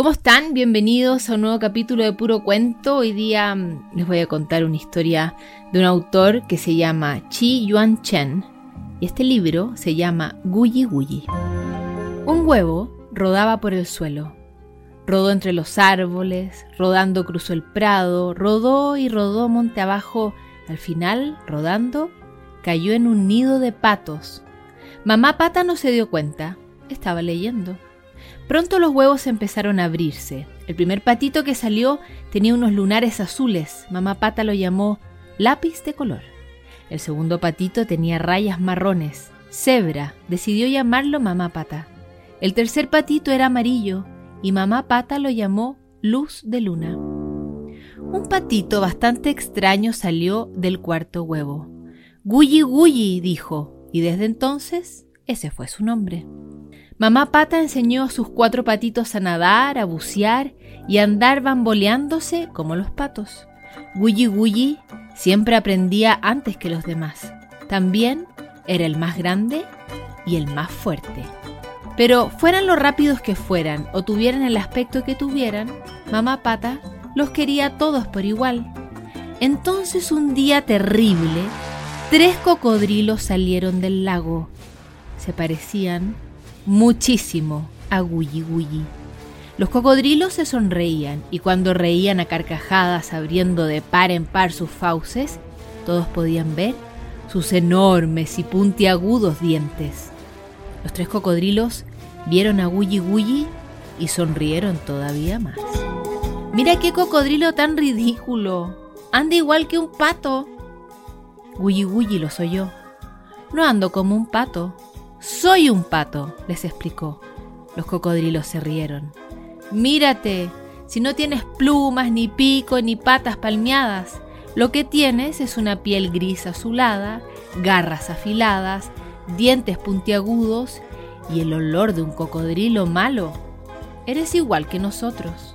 ¿Cómo están? Bienvenidos a un nuevo capítulo de Puro Cuento. Hoy día mm, les voy a contar una historia de un autor que se llama Chi Yuan Chen. Y este libro se llama Guyi Guyi. Un huevo rodaba por el suelo. Rodó entre los árboles, rodando cruzó el prado, rodó y rodó monte abajo. Al final, rodando, cayó en un nido de patos. Mamá Pata no se dio cuenta, estaba leyendo. Pronto los huevos empezaron a abrirse. El primer patito que salió tenía unos lunares azules. Mamá Pata lo llamó lápiz de color. El segundo patito tenía rayas marrones. Cebra decidió llamarlo Mamá Pata. El tercer patito era amarillo y Mamá Pata lo llamó luz de luna. Un patito bastante extraño salió del cuarto huevo. Gulli Gulli dijo, y desde entonces ese fue su nombre. Mamá Pata enseñó a sus cuatro patitos a nadar, a bucear y a andar bamboleándose como los patos. Gulli Gulli siempre aprendía antes que los demás. También era el más grande y el más fuerte. Pero fueran lo rápidos que fueran o tuvieran el aspecto que tuvieran, Mamá Pata los quería a todos por igual. Entonces un día terrible, tres cocodrilos salieron del lago. Se parecían muchísimo a Gulli Gulli. Los cocodrilos se sonreían y cuando reían a carcajadas abriendo de par en par sus fauces, todos podían ver sus enormes y puntiagudos dientes. Los tres cocodrilos vieron a Gulli Gulli y sonrieron todavía más. Mira qué cocodrilo tan ridículo. Anda igual que un pato. Gulli Gulli lo soy yo. No ando como un pato, soy un pato, les explicó. Los cocodrilos se rieron. Mírate, si no tienes plumas, ni pico, ni patas palmeadas, lo que tienes es una piel gris azulada, garras afiladas, dientes puntiagudos y el olor de un cocodrilo malo. Eres igual que nosotros.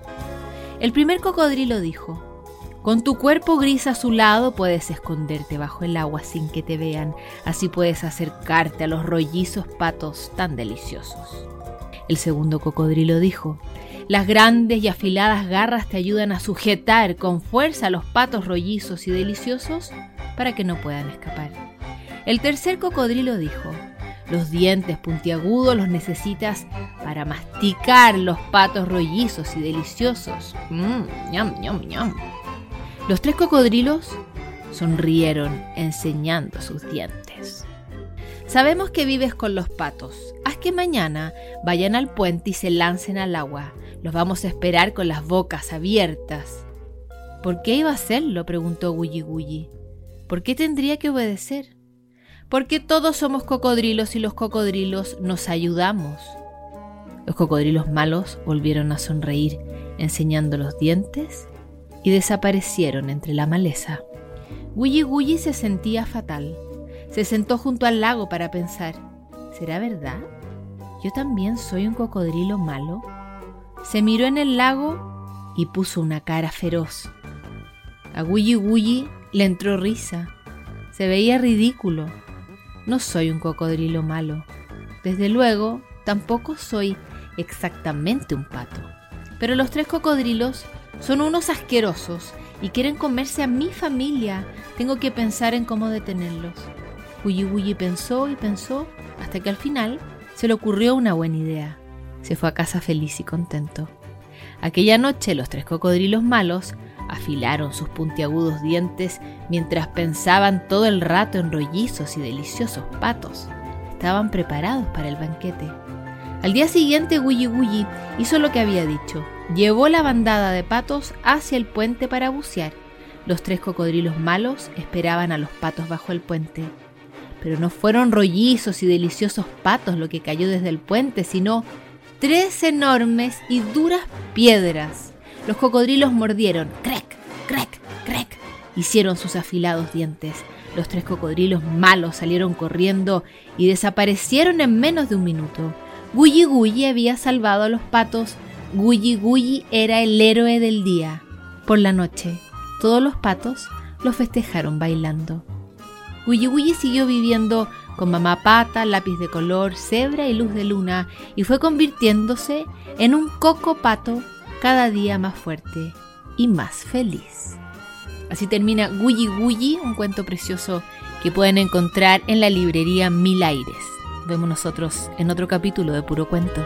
El primer cocodrilo dijo, con tu cuerpo gris azulado puedes esconderte bajo el agua sin que te vean, así puedes acercarte a los rollizos patos tan deliciosos. El segundo cocodrilo dijo, las grandes y afiladas garras te ayudan a sujetar con fuerza a los patos rollizos y deliciosos para que no puedan escapar. El tercer cocodrilo dijo, los dientes puntiagudos los necesitas para masticar los patos rollizos y deliciosos. Mmm, ñam, ñam, ñam. Los tres cocodrilos sonrieron enseñando sus dientes. Sabemos que vives con los patos. Haz que mañana vayan al puente y se lancen al agua. Los vamos a esperar con las bocas abiertas. ¿Por qué iba a hacerlo? preguntó Gulli Gulli. ¿Por qué tendría que obedecer? Porque todos somos cocodrilos y los cocodrilos nos ayudamos. Los cocodrilos malos volvieron a sonreír, enseñando los dientes y desaparecieron entre la maleza. Gulli Gulli se sentía fatal. Se sentó junto al lago para pensar, ¿será verdad? ¿Yo también soy un cocodrilo malo? Se miró en el lago y puso una cara feroz. A Gulli Gulli le entró risa. Se veía ridículo. No soy un cocodrilo malo. Desde luego, tampoco soy exactamente un pato. Pero los tres cocodrilos son unos asquerosos y quieren comerse a mi familia. Tengo que pensar en cómo detenerlos. Gulli pensó y pensó hasta que al final se le ocurrió una buena idea. Se fue a casa feliz y contento. Aquella noche los tres cocodrilos malos afilaron sus puntiagudos dientes mientras pensaban todo el rato en rollizos y deliciosos patos. Estaban preparados para el banquete. Al día siguiente Gulli Gulli hizo lo que había dicho. Llevó la bandada de patos hacia el puente para bucear. Los tres cocodrilos malos esperaban a los patos bajo el puente. Pero no fueron rollizos y deliciosos patos lo que cayó desde el puente, sino tres enormes y duras piedras. Los cocodrilos mordieron, crack, crack, crack, hicieron sus afilados dientes. Los tres cocodrilos malos salieron corriendo y desaparecieron en menos de un minuto. Gulli Gulli había salvado a los patos Gulli Gulli era el héroe del día. Por la noche, todos los patos lo festejaron bailando. Gulli Gulli siguió viviendo con mamá pata, lápiz de color, cebra y luz de luna y fue convirtiéndose en un coco pato cada día más fuerte y más feliz. Así termina Gulli Gulli, un cuento precioso que pueden encontrar en la librería Mil Aires. Vemos nosotros en otro capítulo de Puro Cuento.